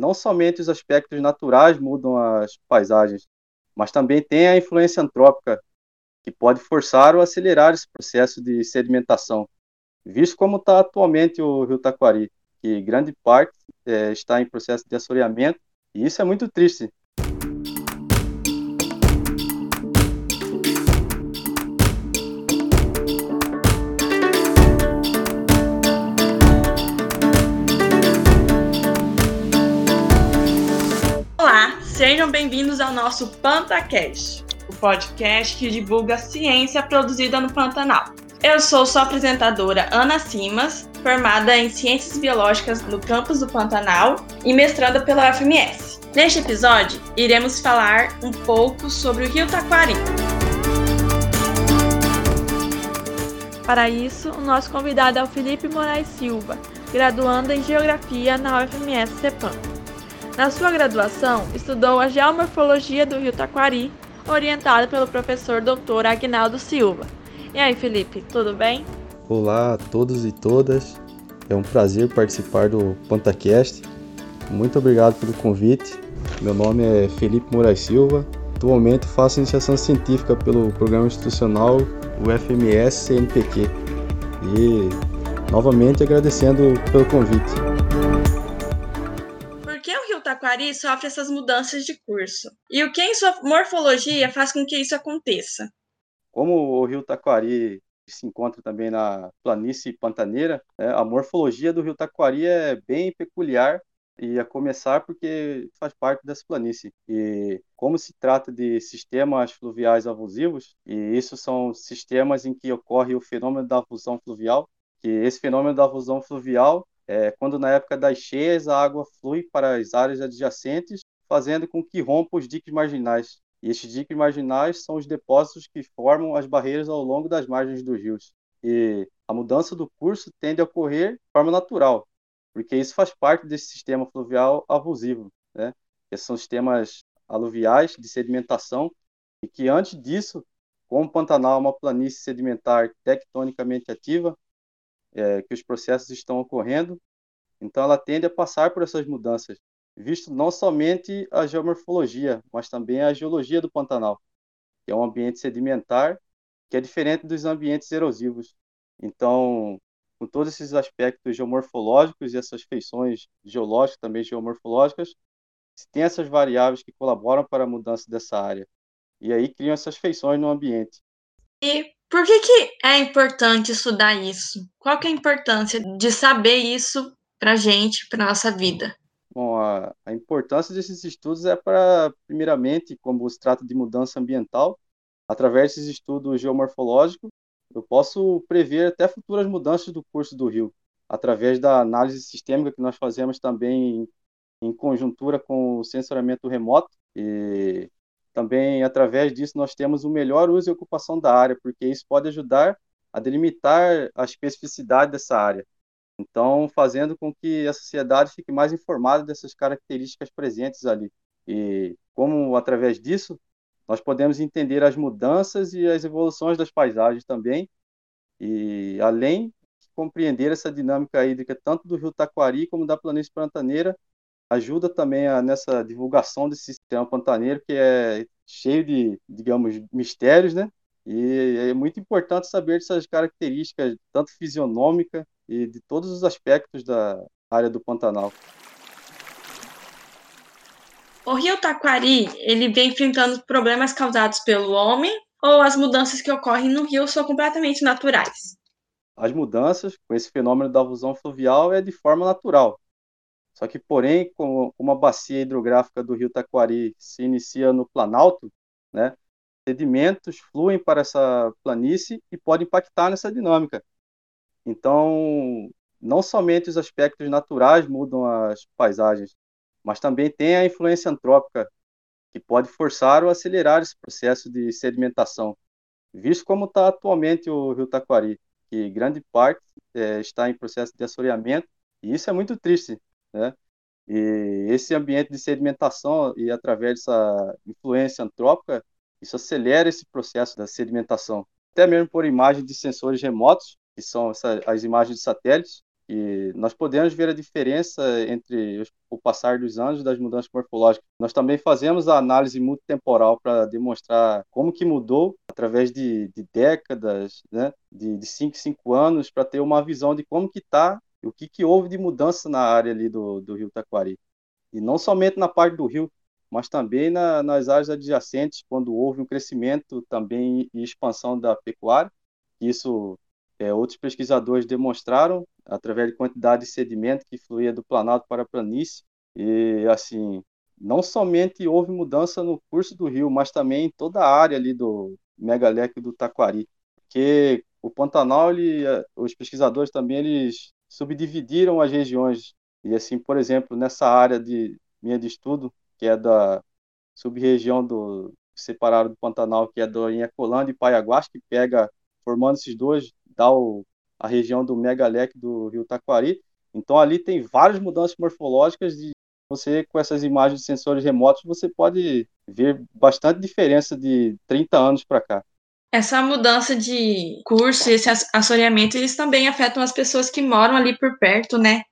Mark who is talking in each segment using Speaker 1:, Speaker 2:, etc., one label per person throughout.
Speaker 1: não somente os aspectos naturais mudam as paisagens, mas também tem a influência antrópica, que pode forçar ou acelerar esse processo de sedimentação, visto como está atualmente o rio Taquari, que grande parte é, está em processo de assoreamento, e isso é muito triste,
Speaker 2: Sejam bem-vindos ao nosso PantaCast, o podcast que divulga ciência produzida no Pantanal. Eu sou sua apresentadora Ana Simas, formada em Ciências Biológicas no campus do Pantanal e mestranda pela UFMS. Neste episódio, iremos falar um pouco sobre o Rio Taquari. Para isso, o nosso convidado é o Felipe Moraes Silva, graduando em Geografia na UFMS CEPAM. Na sua graduação, estudou a geomorfologia do rio Taquari, orientado pelo professor Dr. Agnaldo Silva. E aí, Felipe, tudo bem?
Speaker 1: Olá a todos e todas. É um prazer participar do PantaCast. Muito obrigado pelo convite. Meu nome é Felipe Moraes Silva. Atualmente faço iniciação científica pelo programa institucional UFMS CNPq. E novamente agradecendo pelo convite.
Speaker 2: Taquari sofre essas mudanças de curso? E o que em sua morfologia faz com que isso aconteça?
Speaker 1: Como o rio Taquari se encontra também na planície pantaneira, né, a morfologia do rio Taquari é bem peculiar e a começar porque faz parte dessa planície. E como se trata de sistemas fluviais avusivos, e isso são sistemas em que ocorre o fenômeno da avusão fluvial, que esse fenômeno da avusão fluvial é, quando na época das cheias a água flui para as áreas adjacentes, fazendo com que rompa os diques marginais. E estes diques marginais são os depósitos que formam as barreiras ao longo das margens dos rios. E a mudança do curso tende a ocorrer de forma natural, porque isso faz parte desse sistema fluvial abusivo, né? são sistemas aluviais de sedimentação, e que antes disso, como o Pantanal é uma planície sedimentar tectonicamente ativa, é, que os processos estão ocorrendo, então ela tende a passar por essas mudanças, visto não somente a geomorfologia, mas também a geologia do Pantanal, que é um ambiente sedimentar que é diferente dos ambientes erosivos. Então, com todos esses aspectos geomorfológicos e essas feições geológicas, também geomorfológicas, tem essas variáveis que colaboram para a mudança dessa área. E aí criam essas feições no ambiente.
Speaker 2: E por que, que é importante estudar isso? Qual que é a importância de saber isso para a gente, para nossa vida?
Speaker 1: Bom, a, a importância desses estudos é para, primeiramente, como se trata de mudança ambiental, através desses estudos geomorfológicos, eu posso prever até futuras mudanças do curso do rio, através da análise sistêmica que nós fazemos também em, em conjuntura com o sensoramento remoto e também, através disso, nós temos o melhor uso e ocupação da área, porque isso pode ajudar a delimitar a especificidade dessa área. Então, fazendo com que a sociedade fique mais informada dessas características presentes ali. E como, através disso, nós podemos entender as mudanças e as evoluções das paisagens também, e além de compreender essa dinâmica hídrica tanto do rio Taquari como da planície pantaneira, ajuda também a, nessa divulgação desse sistema pantaneiro, que é cheio de, digamos, mistérios, né? E é muito importante saber dessas características, tanto fisionômica e de todos os aspectos da área do Pantanal.
Speaker 2: O rio Taquari, ele vem enfrentando problemas causados pelo homem ou as mudanças que ocorrem no rio são completamente naturais?
Speaker 1: As mudanças com esse fenômeno da fusão fluvial é de forma natural, só que, porém, como a bacia hidrográfica do rio Taquari se inicia no Planalto, né, sedimentos fluem para essa planície e podem impactar nessa dinâmica. Então, não somente os aspectos naturais mudam as paisagens, mas também tem a influência antrópica, que pode forçar ou acelerar esse processo de sedimentação, visto como está atualmente o rio Taquari, que grande parte é, está em processo de assoreamento, e isso é muito triste, né? E esse ambiente de sedimentação e através dessa influência antrópica, isso acelera esse processo da sedimentação. Até mesmo por imagem de sensores remotos, que são essa, as imagens de satélites, que nós podemos ver a diferença entre o passar dos anos das mudanças morfológicas. Nós também fazemos a análise multitemporal para demonstrar como que mudou através de, de décadas, né, de 5 5 anos, para ter uma visão de como que está, o que, que houve de mudança na área ali do, do rio Taquari. E não somente na parte do rio, mas também na, nas áreas adjacentes, quando houve um crescimento também e expansão da pecuária. Isso é, outros pesquisadores demonstraram através de quantidade de sedimento que fluía do Planalto para a planície. E, assim, não somente houve mudança no curso do rio, mas também em toda a área ali do megaleque do Taquari. Porque o Pantanal, ele, os pesquisadores também, eles subdividiram as regiões. E, assim, por exemplo, nessa área de minha de estudo, que é da sub-região do separado do Pantanal, que é do Inhacolândia e Paiaguás, que pega, formando esses dois, dá o, a região do megaleque do rio Taquari. Então ali tem várias mudanças morfológicas e você com essas imagens de sensores remotos você pode ver bastante diferença de 30 anos para cá.
Speaker 2: Essa mudança de curso e esse assoreamento, eles também afetam as pessoas que moram ali por perto, né?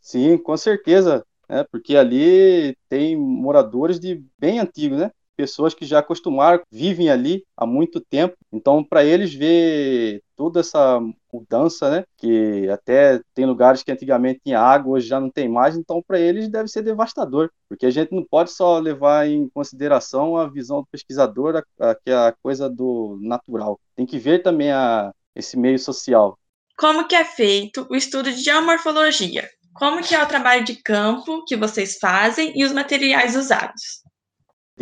Speaker 1: Sim, com certeza, né? Porque ali tem moradores de bem antigos, né? Pessoas que já acostumaram, vivem ali há muito tempo. Então, para eles ver toda essa mudança, né, que até tem lugares que antigamente tinha água, hoje já não tem mais, então para eles deve ser devastador, porque a gente não pode só levar em consideração a visão do pesquisador, que é a coisa do natural. Tem que ver também a, esse meio social.
Speaker 2: Como que é feito o estudo de geomorfologia? Como que é o trabalho de campo que vocês fazem e os materiais usados?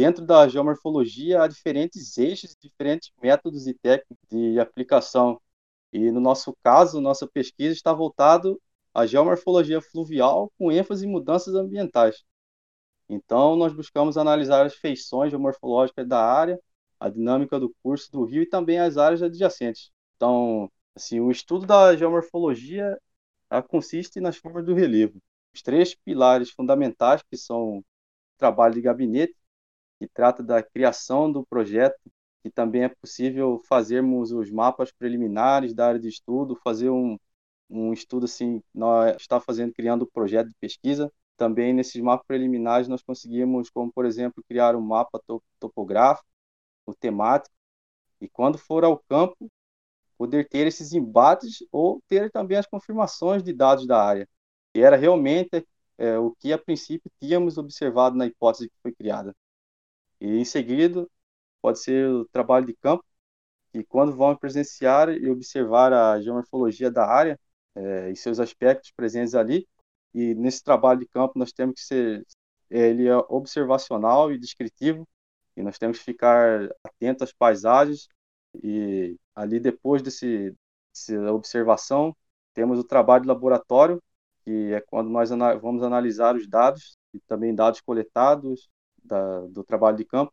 Speaker 1: Dentro da geomorfologia, há diferentes eixos, diferentes métodos e técnicas de aplicação. E no nosso caso, nossa pesquisa está voltado à geomorfologia fluvial com ênfase em mudanças ambientais. Então, nós buscamos analisar as feições geomorfológicas da área, a dinâmica do curso do rio e também as áreas adjacentes. Então, assim, o estudo da geomorfologia consiste nas formas do relevo. Os três pilares fundamentais, que são trabalho de gabinete, que trata da criação do projeto, e também é possível fazermos os mapas preliminares da área de estudo, fazer um, um estudo assim, nós está fazendo, criando um projeto de pesquisa. Também nesses mapas preliminares nós conseguimos, como por exemplo, criar um mapa topográfico, o temático, e quando for ao campo, poder ter esses embates ou ter também as confirmações de dados da área, que era realmente é, o que a princípio tínhamos observado na hipótese que foi criada. E em seguida, pode ser o trabalho de campo, que quando vão presenciar e observar a geomorfologia da área é, e seus aspectos presentes ali, e nesse trabalho de campo nós temos que ser ele é observacional e descritivo, e nós temos que ficar atentos às paisagens, e ali depois desse, dessa observação, temos o trabalho de laboratório, que é quando nós vamos analisar os dados, e também dados coletados, da, do trabalho de campo,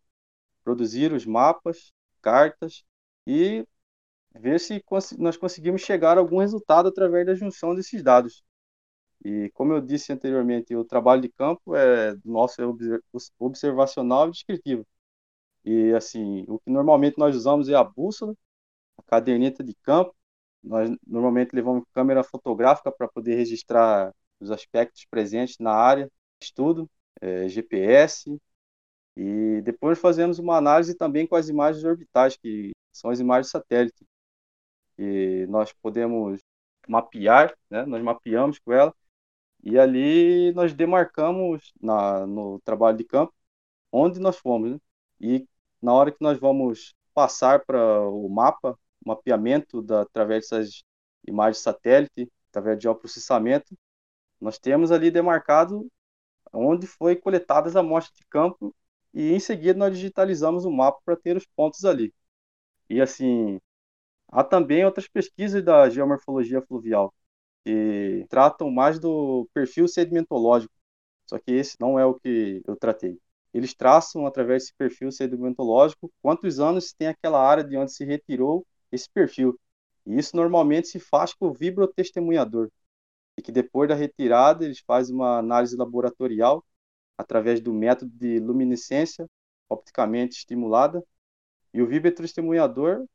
Speaker 1: produzir os mapas, cartas e ver se nós conseguimos chegar a algum resultado através da junção desses dados. E como eu disse anteriormente, o trabalho de campo é nosso observacional e descritivo. E assim, o que normalmente nós usamos é a bússola, a caderneta de campo. Nós normalmente levamos câmera fotográfica para poder registrar os aspectos presentes na área, estudo, é, GPS, e depois fazemos uma análise também com as imagens orbitais, que são as imagens satélite. E nós podemos mapear, né? nós mapeamos com ela, e ali nós demarcamos na, no trabalho de campo onde nós fomos. Né? E na hora que nós vamos passar para o mapa, mapeamento da, através dessas imagens satélite, através de geoprocessamento, nós temos ali demarcado onde foi coletadas as amostras de campo e em seguida nós digitalizamos o mapa para ter os pontos ali. E assim, há também outras pesquisas da geomorfologia fluvial que tratam mais do perfil sedimentológico, só que esse não é o que eu tratei. Eles traçam através desse perfil sedimentológico quantos anos tem aquela área de onde se retirou esse perfil. E isso normalmente se faz com o vibrotestemunhador. E que depois da retirada eles fazem uma análise laboratorial através do método de luminescência opticamente estimulada. E o testemunhador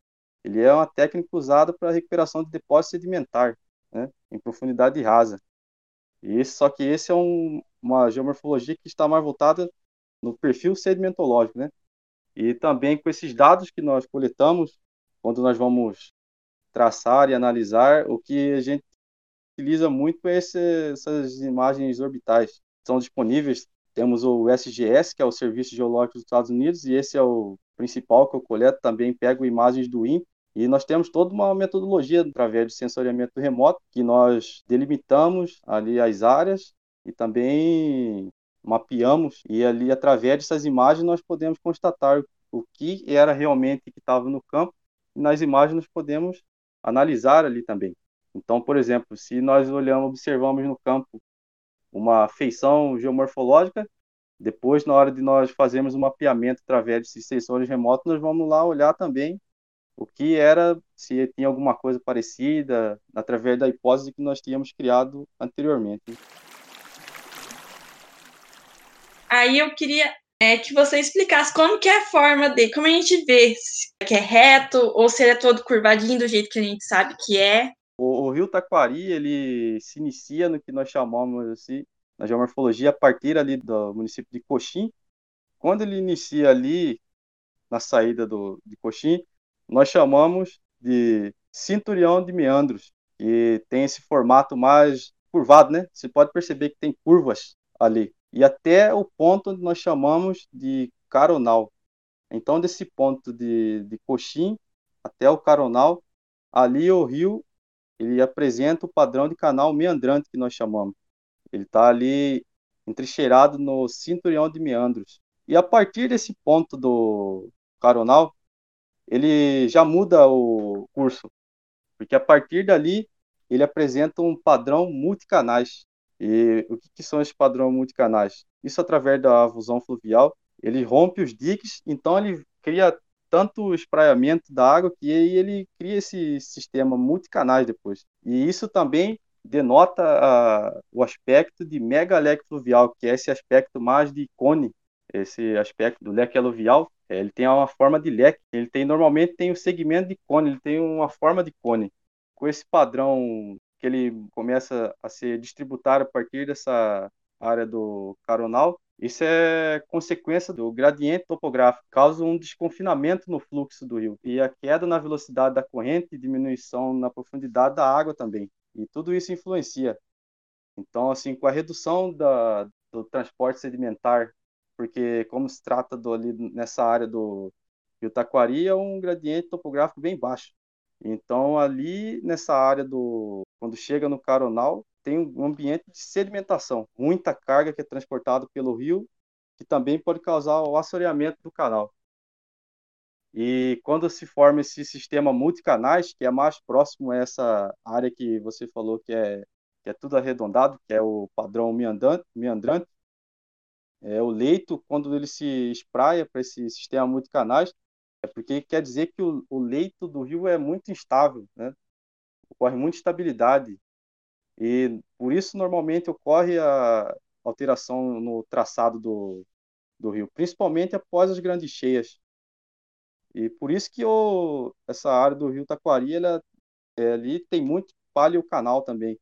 Speaker 1: ele é uma técnica usada para recuperação de depósito sedimentar. né, em profundidade rasa. E só que esse é um, uma geomorfologia que está mais voltada no perfil sedimentológico, né? E também com esses dados que nós coletamos, quando nós vamos traçar e analisar, o que a gente utiliza muito é esse, essas imagens orbitais. São disponíveis, temos o SGS, que é o Serviço Geológico dos Estados Unidos, e esse é o principal que eu coleto, também pego imagens do INPE, e nós temos toda uma metodologia através de sensoriamento remoto, que nós delimitamos ali as áreas e também mapeamos, e ali através dessas imagens nós podemos constatar o que era realmente que estava no campo, e nas imagens nós podemos analisar ali também. Então, por exemplo, se nós olhamos, observamos no campo uma feição geomorfológica, depois, na hora de nós fazermos um mapeamento através desses sensores remotos, nós vamos lá olhar também o que era, se tinha alguma coisa parecida, através da hipótese que nós tínhamos criado anteriormente.
Speaker 2: Aí eu queria é, que você explicasse como que é a forma dele, como a gente vê se é reto ou se ele é todo curvadinho do jeito que a gente sabe que é.
Speaker 1: O, o rio Taquari, ele se inicia no que nós chamamos assim, na geomorfologia a partir ali do município de Coxim. Quando ele inicia ali na saída do, de Coxim, nós chamamos de cinturão de meandros, que tem esse formato mais curvado, né? Você pode perceber que tem curvas ali. E até o ponto onde nós chamamos de caronal. Então, desse ponto de, de Coxim até o caronal, ali o rio ele apresenta o padrão de canal meandrante que nós chamamos. Ele está ali entrincheirado no cinturão de meandros. E a partir desse ponto do caronal, ele já muda o curso, porque a partir dali ele apresenta um padrão multicanais. E o que, que são esses padrões multicanais? Isso através da fusão fluvial, ele rompe os diques, então ele cria tanto espraiamento da água que ele cria esse sistema multicanais depois. E isso também denota a, o aspecto de mega leque fluvial, que é esse aspecto mais de cone, esse aspecto do leque aluvial, é, ele tem uma forma de leque, ele tem normalmente tem o segmento de cone, ele tem uma forma de cone. Com esse padrão que ele começa a ser distributário a partir dessa área do caronal, isso é consequência do gradiente topográfico, causa um desconfinamento no fluxo do rio e a queda na velocidade da corrente e diminuição na profundidade da água também. E tudo isso influencia. Então, assim, com a redução da, do transporte sedimentar porque como se trata do, ali nessa área do Rio Taquari, é um gradiente topográfico bem baixo. Então, ali nessa área do. Quando chega no Caronal, tem um ambiente de sedimentação, muita carga que é transportada pelo rio, que também pode causar o assoreamento do canal. E quando se forma esse sistema multicanais, que é mais próximo a essa área que você falou que é, que é tudo arredondado, que é o padrão meandrante, meandrante é, o leito, quando ele se espraia para esse sistema multicanais, é porque quer dizer que o, o leito do rio é muito instável, né? ocorre muita instabilidade. E por isso, normalmente, ocorre a alteração no traçado do, do rio, principalmente após as grandes cheias. E por isso que o, essa área do rio Taquari, ela, é, ali tem muito paleocanal também.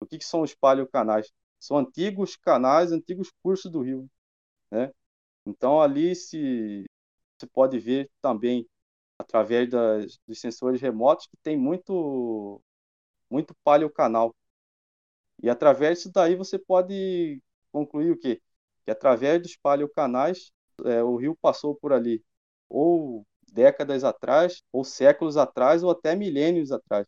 Speaker 1: O que, que são os paleocanais? São antigos canais, antigos cursos do rio. Né? Então, ali se, se pode ver também, através das, dos sensores remotos, que tem muito, muito paleocanal. E através disso daí você pode concluir o quê? Que através dos paleocanais é, o rio passou por ali, ou décadas atrás, ou séculos atrás, ou até milênios atrás.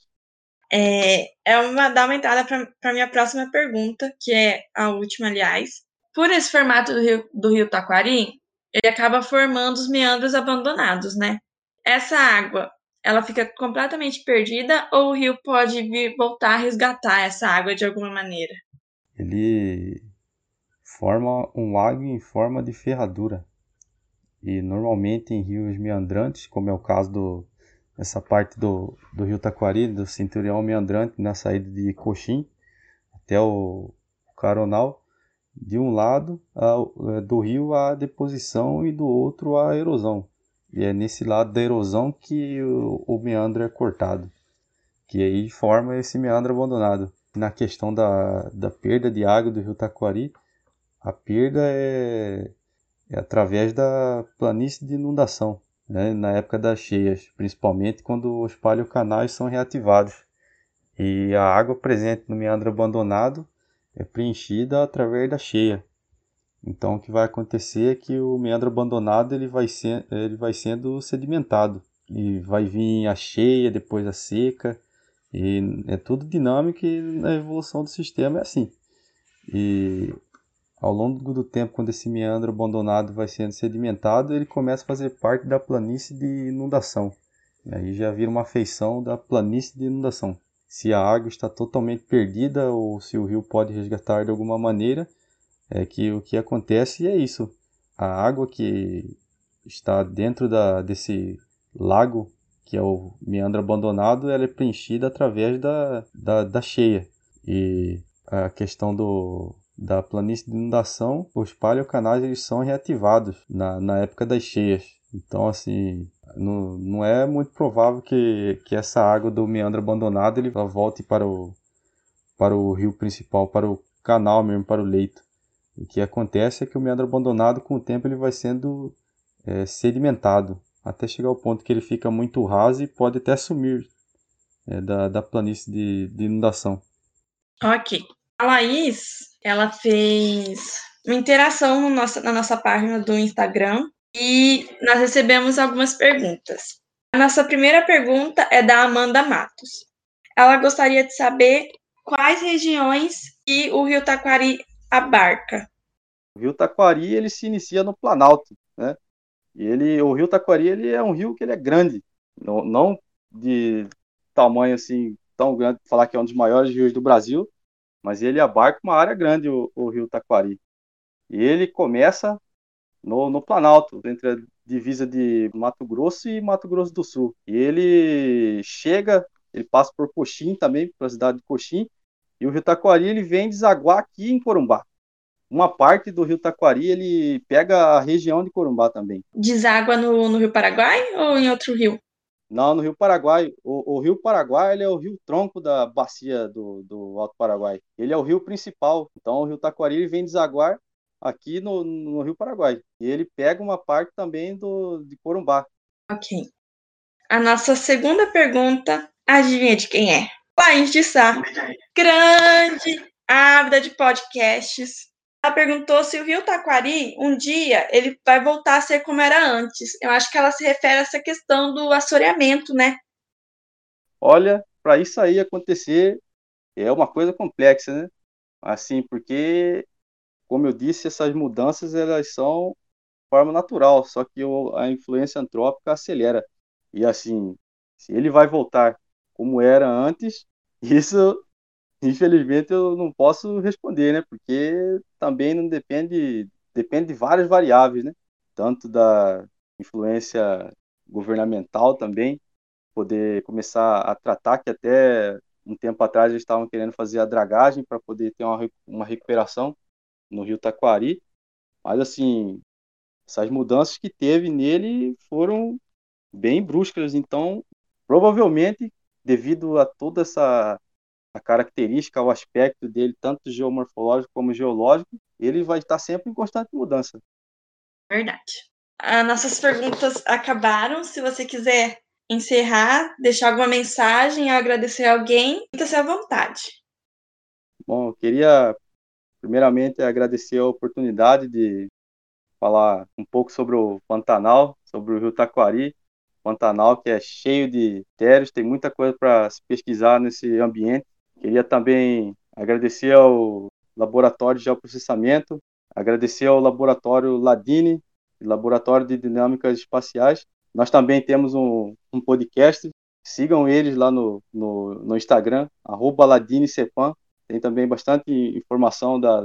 Speaker 2: É, é uma, dá uma entrada para a minha próxima pergunta, que é a última, aliás, por esse formato do rio, do rio Taquari, ele acaba formando os meandros abandonados, né? Essa água, ela fica completamente perdida ou o rio pode vir voltar a resgatar essa água de alguma maneira?
Speaker 1: Ele forma um lago em forma de ferradura. E normalmente em rios meandrantes, como é o caso do, dessa parte do, do rio Taquari, do cinturão meandrante, na saída de Coxim até o, Caronal, de um lado a, é, do rio a deposição e do outro a erosão. E é nesse lado da erosão que o, o meandro é cortado. que aí forma esse meandro abandonado. Na questão da, da perda de água do rio Taquari, a perda é, é através da planície de inundação, né? na época das cheias, principalmente quando os paleocanais são reativados. E a água presente no meandro abandonado é preenchida através da cheia. Então o que vai acontecer é que o meandro abandonado ele vai, ser, ele vai sendo sedimentado e vai vir a cheia, depois a seca, e é tudo dinâmico e na evolução do sistema é assim. E ao longo do tempo, quando esse meandro abandonado vai sendo sedimentado, ele começa a fazer parte da planície de inundação. E aí já vira uma feição da planície de inundação. Se a água está totalmente perdida ou se o rio pode resgatar de alguma maneira, é que o que acontece é isso. A água que está dentro da, desse lago, que é o meandro abandonado, ela é preenchida através da, da, da cheia. E a questão do, da planície de inundação, os paleocanais eles são reativados na, na época das cheias. Então, assim, não, não é muito provável que, que essa água do meandro abandonado ele volte para o, para o rio principal, para o canal mesmo, para o leito. O que acontece é que o meandro abandonado, com o tempo, ele vai sendo é, sedimentado até chegar ao ponto que ele fica muito raso e pode até sumir é, da, da planície de, de inundação.
Speaker 2: Ok. A Laís, ela fez uma interação no nosso, na nossa página do Instagram e nós recebemos algumas perguntas. A nossa primeira pergunta é da Amanda Matos. Ela gostaria de saber quais regiões que o Rio Taquari abarca.
Speaker 1: O Rio Taquari ele se inicia no Planalto, né? E ele, o rio Taquari, ele é um rio que ele é grande, não, não de tamanho assim tão grande, falar que é um dos maiores rios do Brasil, mas ele abarca uma área grande, o, o rio Taquari. E ele começa no, no Planalto, entre a divisa de Mato Grosso e Mato Grosso do Sul. E ele chega, ele passa por Coxim também, pela cidade de Coxim, e o rio Taquari ele vem desaguar aqui em Corumbá uma parte do Rio Taquari ele pega a região de Corumbá também.
Speaker 2: Deságua no, no Rio Paraguai ou em outro rio?
Speaker 1: Não, no Rio Paraguai. O, o, Rio Paraguai é o rio tronco da bacia do, do Alto Paraguai. Ele é o rio principal. Então o Rio Taquari ele vem desaguar aqui no, no Rio Paraguai. E ele pega uma parte também do, de Corumbá.
Speaker 2: Ok. A nossa segunda pergunta, adivinha de quem é? Laís de Sá. Grande, ávida de podcasts, ela perguntou se o Rio Taquari, um dia, ele vai voltar a ser como era antes. Eu acho que ela se refere a essa questão do assoreamento, né?
Speaker 1: Olha, para isso aí acontecer é uma coisa complexa, né? Assim, porque, como eu disse, essas mudanças elas são de forma natural, só que a influência antrópica acelera. E assim, se ele vai voltar como era antes, isso Infelizmente eu não posso responder, né? Porque também não depende, depende de várias variáveis, né? Tanto da influência governamental também, poder começar a tratar que até um tempo atrás eles estavam querendo fazer a dragagem para poder ter uma, uma recuperação no Rio Taquari, mas assim, essas mudanças que teve nele foram bem bruscas, então provavelmente devido a toda essa a característica, o aspecto dele, tanto geomorfológico como geológico, ele vai estar sempre em constante mudança.
Speaker 2: Verdade. As nossas perguntas acabaram. Se você quiser encerrar, deixar alguma mensagem, agradecer alguém, sinta-se à vontade.
Speaker 1: Bom, eu queria primeiramente agradecer a oportunidade de falar um pouco sobre o Pantanal, sobre o Rio Taquari, Pantanal que é cheio de térios, tem muita coisa para se pesquisar nesse ambiente. Queria também agradecer ao Laboratório de Geoprocessamento, agradecer ao Laboratório Ladini, Laboratório de Dinâmicas Espaciais. Nós também temos um, um podcast, sigam eles lá no, no, no Instagram, arroba LadineCepan. Tem também bastante informação da,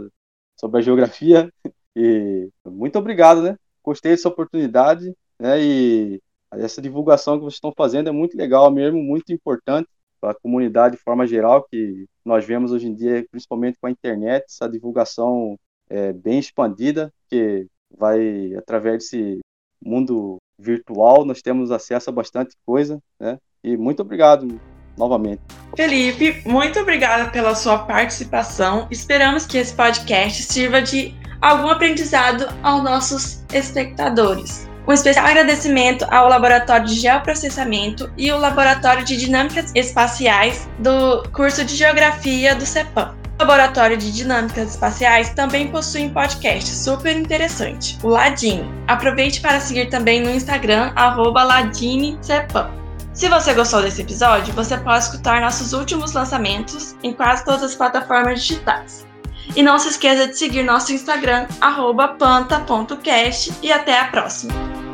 Speaker 1: sobre a geografia. E muito obrigado, né? Gostei dessa oportunidade, né? E essa divulgação que vocês estão fazendo é muito legal mesmo, muito importante para a comunidade de forma geral, que nós vemos hoje em dia, principalmente com a internet, essa divulgação é bem expandida, que vai, através desse mundo virtual, nós temos acesso a bastante coisa, né? E muito obrigado novamente.
Speaker 2: Felipe, muito obrigada pela sua participação. Esperamos que esse podcast sirva de algum aprendizado aos nossos espectadores. Um especial agradecimento ao Laboratório de Geoprocessamento e o Laboratório de Dinâmicas Espaciais do curso de Geografia do CEPAM. O Laboratório de Dinâmicas Espaciais também possui um podcast super interessante, o Ladine. Aproveite para seguir também no Instagram, LadineCEPAM. Se você gostou desse episódio, você pode escutar nossos últimos lançamentos em quase todas as plataformas digitais. E não se esqueça de seguir nosso Instagram, panta.cast, e até a próxima!